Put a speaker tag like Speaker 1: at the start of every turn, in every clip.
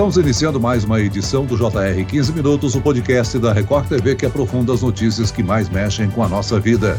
Speaker 1: Estamos iniciando mais uma edição do JR 15 Minutos, o podcast da Record TV que aprofunda as notícias que mais mexem com a nossa vida.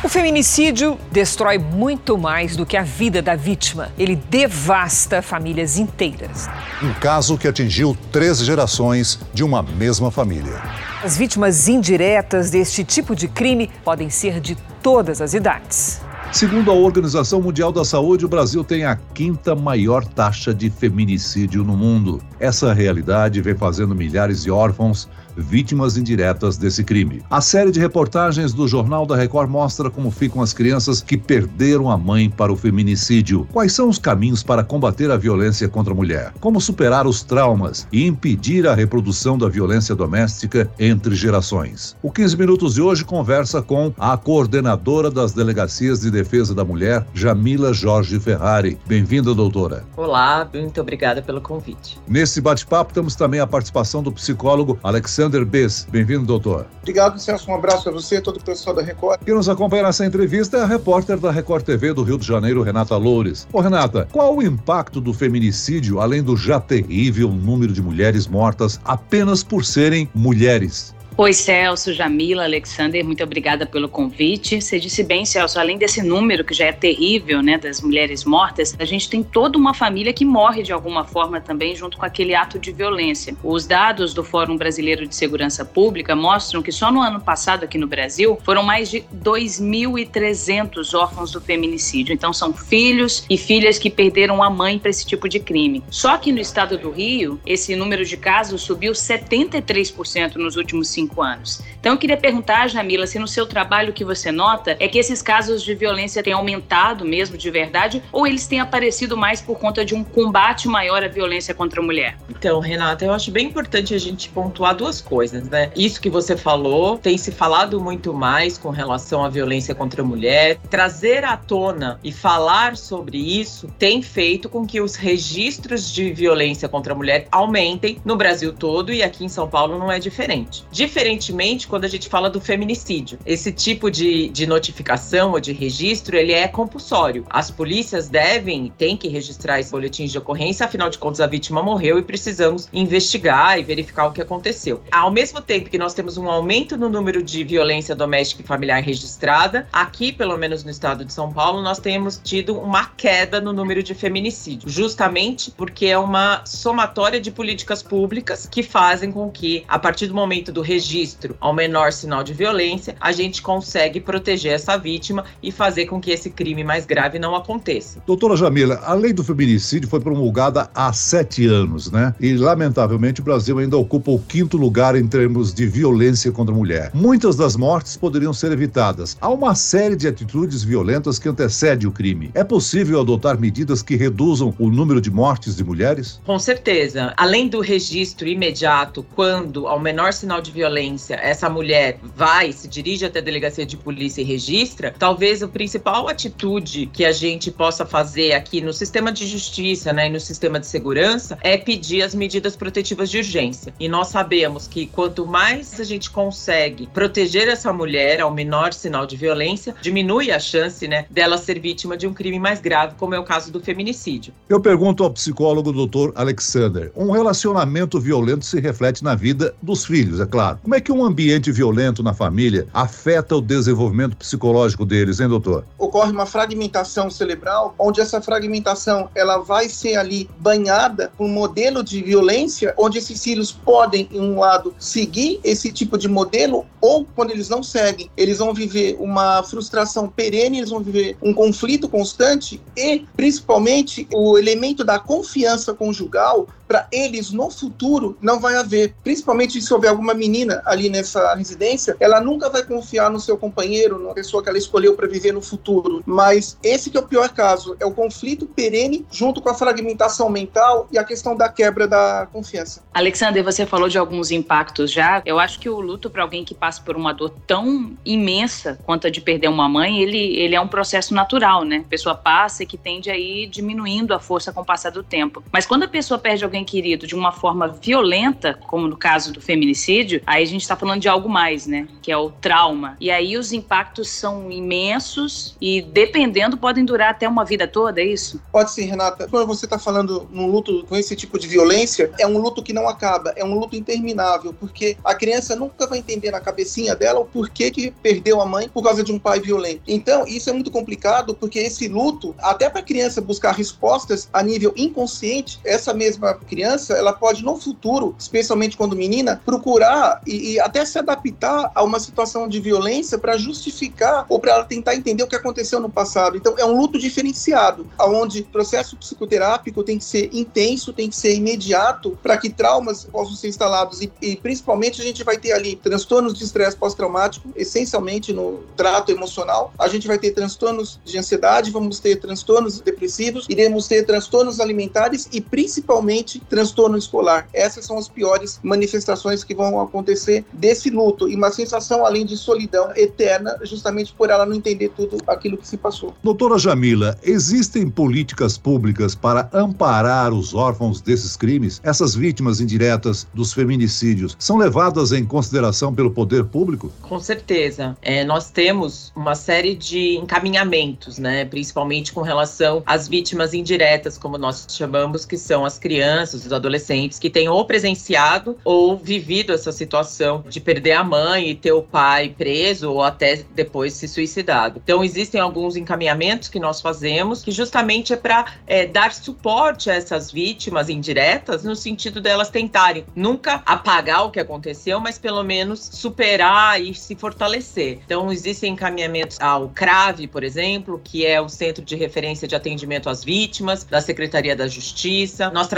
Speaker 2: O feminicídio destrói muito mais do que a vida da vítima. Ele devasta famílias inteiras.
Speaker 1: Um caso que atingiu três gerações de uma mesma família.
Speaker 2: As vítimas indiretas deste tipo de crime podem ser de todas as idades.
Speaker 1: Segundo a Organização Mundial da Saúde, o Brasil tem a quinta maior taxa de feminicídio no mundo. Essa realidade vem fazendo milhares de órfãos vítimas indiretas desse crime. A série de reportagens do Jornal da Record mostra como ficam as crianças que perderam a mãe para o feminicídio. Quais são os caminhos para combater a violência contra a mulher? Como superar os traumas e impedir a reprodução da violência doméstica entre gerações? O 15 Minutos de hoje conversa com a coordenadora das Delegacias de Defesa da Mulher, Jamila Jorge Ferrari. Bem-vinda, doutora.
Speaker 3: Olá, muito obrigada pelo convite.
Speaker 1: Nesse bate-papo temos também a participação do psicólogo Alexandre Alexander Bess. Bem-vindo, doutor.
Speaker 4: Obrigado, Celso. Um abraço a você e todo o pessoal da Record.
Speaker 1: Quem nos acompanha nessa entrevista é a repórter da Record TV do Rio de Janeiro, Renata Loures. Ô, Renata, qual o impacto do feminicídio, além do já terrível número de mulheres mortas apenas por serem mulheres?
Speaker 3: Oi, Celso, Jamila, Alexander, muito obrigada pelo convite. Você disse bem, Celso, além desse número que já é terrível, né, das mulheres mortas, a gente tem toda uma família que morre de alguma forma também junto com aquele ato de violência. Os dados do Fórum Brasileiro de Segurança Pública mostram que só no ano passado aqui no Brasil foram mais de 2.300 órfãos do feminicídio. Então são filhos e filhas que perderam a mãe para esse tipo de crime. Só que no estado do Rio, esse número de casos subiu 73% nos últimos cinco cinco anos. Então eu queria perguntar, Jamila, se no seu trabalho o que você nota é que esses casos de violência têm aumentado mesmo de verdade ou eles têm aparecido mais por conta de um combate maior à violência contra a mulher?
Speaker 5: Então, Renata, eu acho bem importante a gente pontuar duas coisas, né? Isso que você falou, tem se falado muito mais com relação à violência contra a mulher. Trazer à tona e falar sobre isso tem feito com que os registros de violência contra a mulher aumentem no Brasil todo e aqui em São Paulo não é diferente. Diferentemente, quando a gente fala do feminicídio, esse tipo de, de notificação ou de registro, ele é compulsório. As polícias devem, têm que registrar esse boletim de ocorrência, afinal de contas a vítima morreu e precisamos investigar e verificar o que aconteceu. Ao mesmo tempo que nós temos um aumento no número de violência doméstica e familiar registrada, aqui, pelo menos no estado de São Paulo, nós temos tido uma queda no número de feminicídio, justamente porque é uma somatória de políticas públicas que fazem com que, a partir do momento do registro, ao menor sinal de violência, a gente consegue proteger essa vítima e fazer com que esse crime mais grave não aconteça.
Speaker 1: Doutora Jamila, a lei do feminicídio foi promulgada há sete anos, né? E, lamentavelmente, o Brasil ainda ocupa o quinto lugar em termos de violência contra a mulher. Muitas das mortes poderiam ser evitadas. Há uma série de atitudes violentas que antecede o crime. É possível adotar medidas que reduzam o número de mortes de mulheres?
Speaker 5: Com certeza. Além do registro imediato, quando ao menor sinal de violência, violência essa mulher vai, se dirige até a delegacia de polícia e registra, talvez a principal atitude que a gente possa fazer aqui no sistema de justiça né, e no sistema de segurança é pedir as medidas protetivas de urgência. E nós sabemos que quanto mais a gente consegue proteger essa mulher ao menor sinal de violência, diminui a chance né, dela ser vítima de um crime mais grave, como é o caso do feminicídio.
Speaker 1: Eu pergunto ao psicólogo Dr. Alexander: um relacionamento violento se reflete na vida dos filhos, é claro. Como é que um ambiente violento na família afeta o desenvolvimento psicológico deles, hein, doutor?
Speaker 4: Ocorre uma fragmentação cerebral, onde essa fragmentação ela vai ser ali banhada por um modelo de violência, onde esses filhos podem, em um lado, seguir esse tipo de modelo, ou quando eles não seguem, eles vão viver uma frustração perene, eles vão viver um conflito constante e, principalmente, o elemento da confiança conjugal para eles no futuro não vai haver. Principalmente se houver alguma menina ali nessa residência, ela nunca vai confiar no seu companheiro, na pessoa que ela escolheu para viver no futuro. Mas esse que é o pior caso, é o conflito perene junto com a fragmentação mental e a questão da quebra da confiança.
Speaker 3: Alexander, você falou de alguns impactos já. Eu acho que o luto para alguém que passa por uma dor tão imensa quanto a de perder uma mãe, ele, ele é um processo natural, né? A pessoa passa e que tende a ir diminuindo a força com o passar do tempo. Mas quando a pessoa perde alguém inquirido de uma forma violenta, como no caso do feminicídio, aí a gente está falando de algo mais, né? Que é o trauma. E aí os impactos são imensos e, dependendo, podem durar até uma vida toda, é isso?
Speaker 4: Pode sim, Renata. Quando você está falando num luto com esse tipo de violência, é um luto que não acaba, é um luto interminável, porque a criança nunca vai entender na cabecinha dela o porquê que perdeu a mãe por causa de um pai violento. Então, isso é muito complicado, porque esse luto, até para a criança buscar respostas a nível inconsciente, essa mesma criança, ela pode no futuro, especialmente quando menina, procurar e, e até se adaptar a uma situação de violência para justificar ou para ela tentar entender o que aconteceu no passado. Então, é um luto diferenciado, onde o processo psicoterápico tem que ser intenso, tem que ser imediato, para que traumas possam ser instalados e, e, principalmente a gente vai ter ali transtornos de estresse pós-traumático, essencialmente no trato emocional. A gente vai ter transtornos de ansiedade, vamos ter transtornos depressivos, iremos ter transtornos alimentares e principalmente transtorno escolar. Essas são as piores manifestações que vão acontecer desse luto e uma sensação além de solidão eterna, justamente por ela não entender tudo aquilo que se passou.
Speaker 1: Doutora Jamila, existem políticas públicas para amparar os órfãos desses crimes? Essas vítimas indiretas dos feminicídios são levadas em consideração pelo poder público?
Speaker 5: Com certeza. É, nós temos uma série de encaminhamentos, né, principalmente com relação às vítimas indiretas, como nós chamamos, que são as crianças, os adolescentes que têm ou presenciado ou vivido essa situação de perder a mãe e ter o pai preso ou até depois se suicidado. Então, existem alguns encaminhamentos que nós fazemos que justamente é para é, dar suporte a essas vítimas indiretas no sentido delas tentarem nunca apagar o que aconteceu, mas pelo menos superar e se fortalecer. Então, existem encaminhamentos ao CRAVE, por exemplo, que é o Centro de Referência de Atendimento às Vítimas, da Secretaria da Justiça. Nós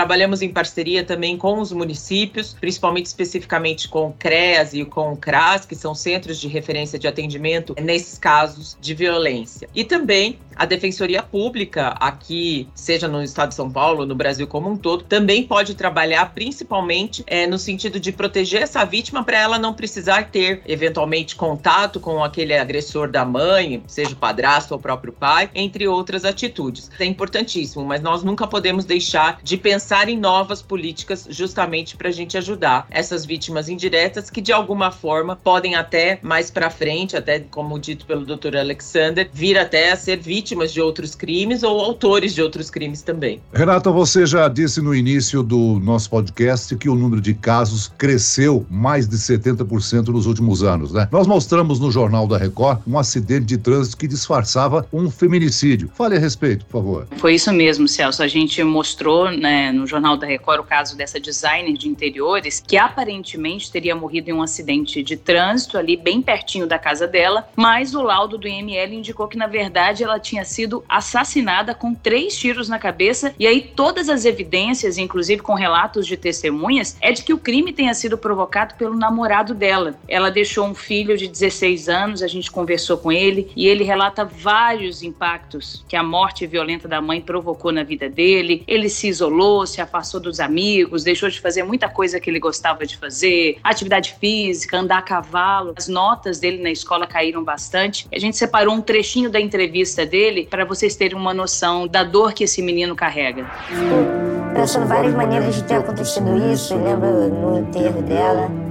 Speaker 5: em parceria também com os municípios, principalmente especificamente com o CREAS e com o CRAS, que são centros de referência de atendimento nesses casos de violência. E também a Defensoria Pública, aqui, seja no estado de São Paulo, no Brasil como um todo, também pode trabalhar principalmente é, no sentido de proteger essa vítima para ela não precisar ter, eventualmente, contato com aquele agressor da mãe, seja o padrasto ou o próprio pai, entre outras atitudes. É importantíssimo, mas nós nunca podemos deixar de pensar em novas políticas justamente para a gente ajudar essas vítimas indiretas que, de alguma forma, podem até mais para frente, até como dito pelo Dr. Alexander, vir até a ser vítimas vítimas de outros crimes ou autores de outros crimes também.
Speaker 1: Renata, você já disse no início do nosso podcast que o número de casos cresceu mais de 70% nos últimos anos, né? Nós mostramos no Jornal da Record um acidente de trânsito que disfarçava um feminicídio. Fale a respeito, por favor.
Speaker 3: Foi isso mesmo, Celso. A gente mostrou né, no Jornal da Record o caso dessa designer de interiores que aparentemente teria morrido em um acidente de trânsito ali bem pertinho da casa dela, mas o laudo do IML indicou que na verdade ela tinha tinha sido assassinada com três tiros na cabeça, e aí todas as evidências, inclusive com relatos de testemunhas, é de que o crime tenha sido provocado pelo namorado dela. Ela deixou um filho de 16 anos, a gente conversou com ele, e ele relata vários impactos que a morte violenta da mãe provocou na vida dele. Ele se isolou, se afastou dos amigos, deixou de fazer muita coisa que ele gostava de fazer, atividade física, andar a cavalo. As notas dele na escola caíram bastante. A gente separou um trechinho da entrevista dele dele para vocês terem uma noção da dor que esse menino carrega.
Speaker 6: Pensando várias maneiras de ter acontecido isso, eu lembro no enterro dela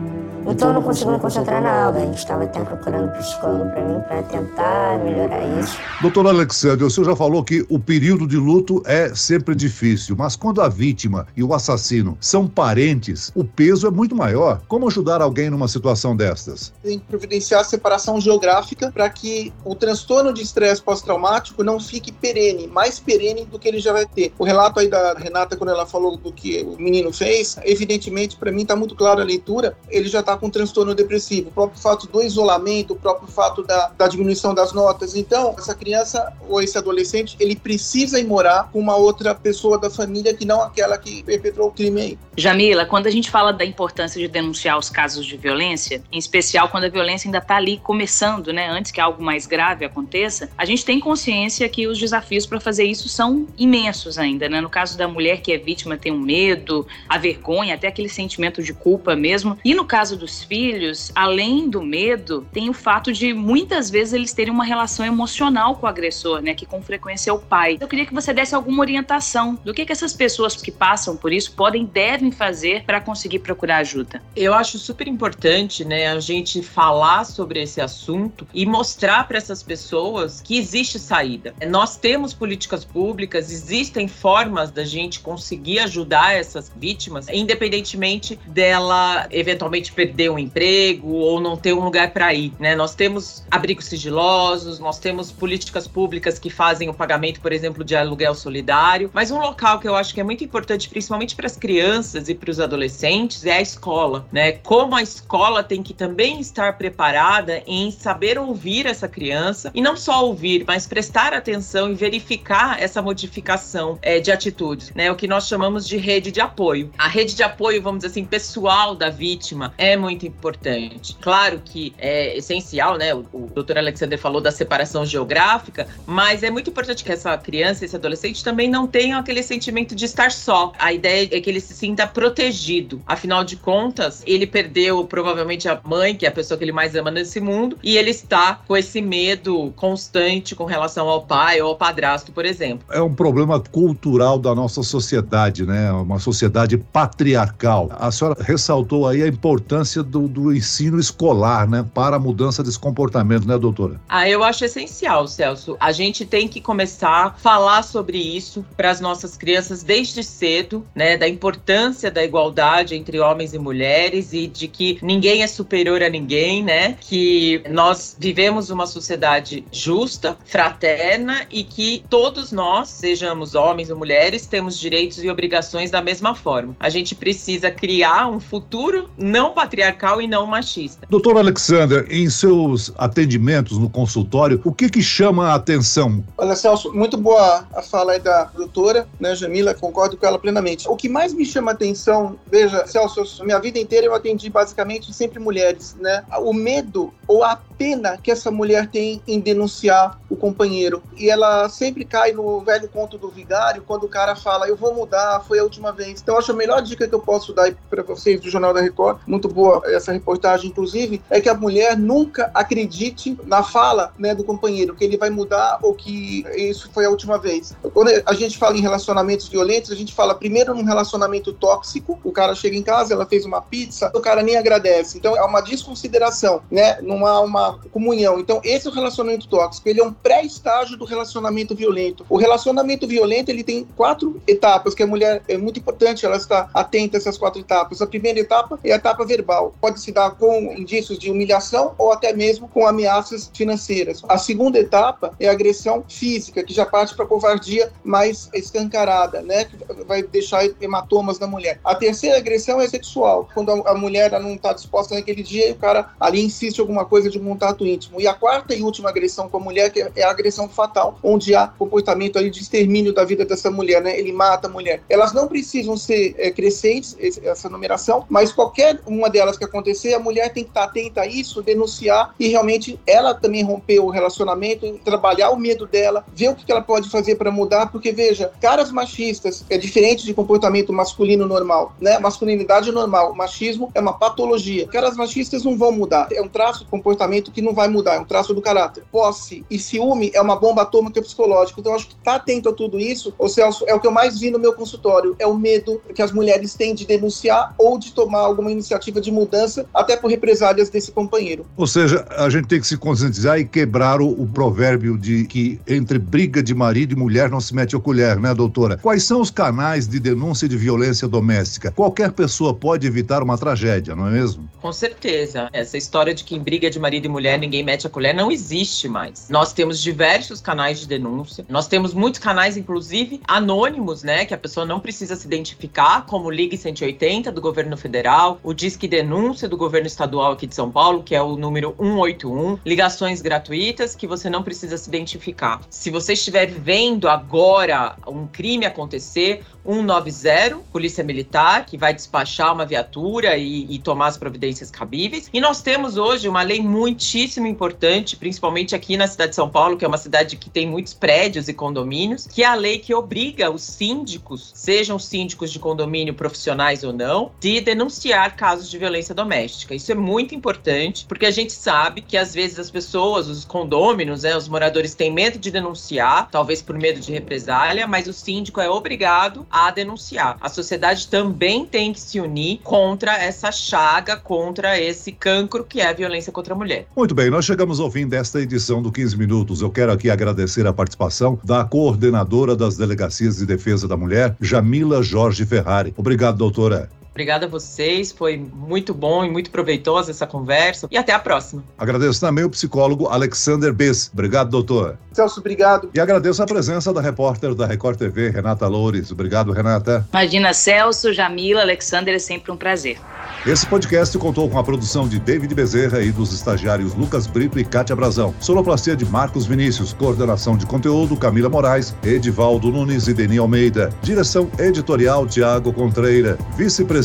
Speaker 6: então eu não consigo me concentrar na aula. A gente estava até procurando psicólogo para mim para tentar melhorar isso.
Speaker 1: Doutor Alexandre, o senhor já falou que o período de luto é sempre difícil, mas quando a vítima e o assassino são parentes, o peso é muito maior. Como ajudar alguém numa situação destas?
Speaker 4: Tem que providenciar a separação geográfica para que o transtorno de estresse pós-traumático não fique perene, mais perene do que ele já vai ter. O relato aí da Renata, quando ela falou do que o menino fez, evidentemente, para mim está muito claro a leitura, ele já está com transtorno depressivo, o próprio fato do isolamento, o próprio fato da, da diminuição das notas. Então, essa criança ou esse adolescente, ele precisa ir morar com uma outra pessoa da família que não aquela que perpetrou o crime aí.
Speaker 3: Jamila, quando a gente fala da importância de denunciar os casos de violência, em especial quando a violência ainda está ali começando, né, antes que algo mais grave aconteça, a gente tem consciência que os desafios para fazer isso são imensos ainda, né? No caso da mulher que é vítima, tem um medo, a vergonha, até aquele sentimento de culpa mesmo. E no caso do dos filhos, além do medo, tem o fato de muitas vezes eles terem uma relação emocional com o agressor, né, que com frequência é o pai. Eu queria que você desse alguma orientação do que, que essas pessoas que passam por isso podem, devem fazer para conseguir procurar ajuda.
Speaker 5: Eu acho super importante, né, a gente falar sobre esse assunto e mostrar para essas pessoas que existe saída. Nós temos políticas públicas, existem formas da gente conseguir ajudar essas vítimas, independentemente dela eventualmente perder um emprego ou não ter um lugar para ir, né? Nós temos abrigos sigilosos, nós temos políticas públicas que fazem o pagamento, por exemplo, de aluguel solidário, mas um local que eu acho que é muito importante, principalmente para as crianças e para os adolescentes, é a escola, né? Como a escola tem que também estar preparada em saber ouvir essa criança e não só ouvir, mas prestar atenção e verificar essa modificação é, de atitudes, né? O que nós chamamos de rede de apoio. A rede de apoio, vamos dizer assim, pessoal da vítima é muito importante. Claro que é essencial, né? O, o doutor Alexander falou da separação geográfica, mas é muito importante que essa criança, esse adolescente também não tenha aquele sentimento de estar só. A ideia é que ele se sinta protegido. Afinal de contas, ele perdeu provavelmente a mãe, que é a pessoa que ele mais ama nesse mundo, e ele está com esse medo constante com relação ao pai ou ao padrasto, por exemplo.
Speaker 1: É um problema cultural da nossa sociedade, né? Uma sociedade patriarcal. A senhora ressaltou aí a importância do, do ensino escolar, né? Para a mudança desse comportamento, né, doutora?
Speaker 5: Ah, eu acho essencial, Celso. A gente tem que começar a falar sobre isso para as nossas crianças desde cedo, né? Da importância da igualdade entre homens e mulheres e de que ninguém é superior a ninguém, né? Que nós vivemos uma sociedade justa, fraterna e que todos nós, sejamos homens ou mulheres, temos direitos e obrigações da mesma forma. A gente precisa criar um futuro não patriarcal e não machista.
Speaker 1: Doutor Alexander, em seus atendimentos no consultório, o que que chama a atenção?
Speaker 4: Olha, Celso, muito boa a fala aí da doutora, né, Jamila, concordo com ela plenamente. O que mais me chama a atenção, veja, Celso, minha vida inteira eu atendi basicamente sempre mulheres, né? O medo ou a pena que essa mulher tem em denunciar o companheiro. E ela sempre cai no velho conto do vigário, quando o cara fala, eu vou mudar, foi a última vez. Então, acho a melhor dica que eu posso dar para vocês do Jornal da Record, muito boa essa reportagem, inclusive, é que a mulher nunca acredite na fala né, do companheiro, que ele vai mudar ou que isso foi a última vez. Quando a gente fala em relacionamentos violentos, a gente fala primeiro num relacionamento tóxico, o cara chega em casa, ela fez uma pizza, o cara nem agradece. Então, é uma desconsideração, né? Não há uma comunhão. Então, esse é o relacionamento tóxico. Ele é um pré-estágio do relacionamento violento. O relacionamento violento ele tem quatro etapas que a mulher é muito importante ela estar atenta a essas quatro etapas. A primeira etapa é a etapa verbal. Pode se dar com indícios de humilhação ou até mesmo com ameaças financeiras. A segunda etapa é a agressão física, que já parte para covardia mais escancarada, né? Que vai deixar hematomas na mulher. A terceira agressão é sexual, quando a, a mulher não está disposta naquele dia e o cara ali insiste alguma coisa de um contato íntimo. E a quarta e última agressão com a mulher, que é a agressão fatal, onde há comportamento ali de extermínio da vida dessa mulher, né? Ele mata a mulher. Elas não precisam ser é, crescentes, essa numeração, mas qualquer uma delas que acontecer, a mulher tem que estar atenta a isso, denunciar e realmente ela também romper o relacionamento, trabalhar o medo dela, ver o que ela pode fazer para mudar, porque veja, caras machistas é diferente de comportamento masculino normal, né? Masculinidade é normal, machismo é uma patologia. Caras machistas não vão mudar, é um traço de comportamento que não vai mudar, é um traço do caráter. Posse e ciúme é uma bomba atômica psicológica. Então, acho que tá atento a tudo isso, ô Celso, é o que eu mais vi no meu consultório. É o medo que as mulheres têm de denunciar ou de tomar alguma iniciativa de mudança, até por represálias desse companheiro.
Speaker 1: Ou seja, a gente tem que se conscientizar e quebrar o, o provérbio de que entre briga de marido e mulher não se mete a colher, né, doutora? Quais são os canais de denúncia de violência doméstica? Qualquer pessoa pode evitar uma tragédia, não é mesmo?
Speaker 5: Com certeza. Essa história de que em briga de marido e mulher, ninguém mete a colher, não existe mais. Nós temos diversos canais de denúncia, nós temos muitos canais, inclusive, anônimos, né, que a pessoa não precisa se identificar, como o Ligue 180 do governo federal, o Disque Denúncia do governo estadual aqui de São Paulo, que é o número 181, ligações gratuitas que você não precisa se identificar. Se você estiver vendo agora um crime acontecer, 190, Polícia Militar, que vai despachar uma viatura e, e tomar as providências cabíveis. E nós temos hoje uma lei muitíssimo importante, principalmente aqui na cidade de São Paulo, que é uma cidade que tem muitos prédios e condomínios, que é a lei que obriga os síndicos, sejam síndicos de condomínio profissionais ou não, de denunciar casos de violência violência doméstica. Isso é muito importante, porque a gente sabe que às vezes as pessoas, os condôminos, né, os moradores têm medo de denunciar, talvez por medo de represália, mas o síndico é obrigado a denunciar. A sociedade também tem que se unir contra essa chaga, contra esse cancro que é a violência contra a mulher.
Speaker 1: Muito bem, nós chegamos ao fim desta edição do 15 Minutos. Eu quero aqui agradecer a participação da coordenadora das Delegacias de Defesa da Mulher, Jamila Jorge Ferrari. Obrigado, doutora.
Speaker 5: Obrigada a vocês, foi muito bom e muito proveitosa essa conversa e até a próxima.
Speaker 1: Agradeço também o psicólogo Alexander Bess. Obrigado, doutor.
Speaker 4: Celso, obrigado.
Speaker 1: E agradeço a presença da repórter da Record TV, Renata Loures. Obrigado, Renata.
Speaker 3: Imagina, Celso, Jamila, Alexander, é sempre um prazer.
Speaker 1: Esse podcast contou com a produção de David Bezerra e dos estagiários Lucas Brito e Kátia Brazão. Sonoplastia de Marcos Vinícius. Coordenação de conteúdo Camila Moraes, Edivaldo Nunes e Deni Almeida. Direção editorial Tiago Contreira. Vice-presidente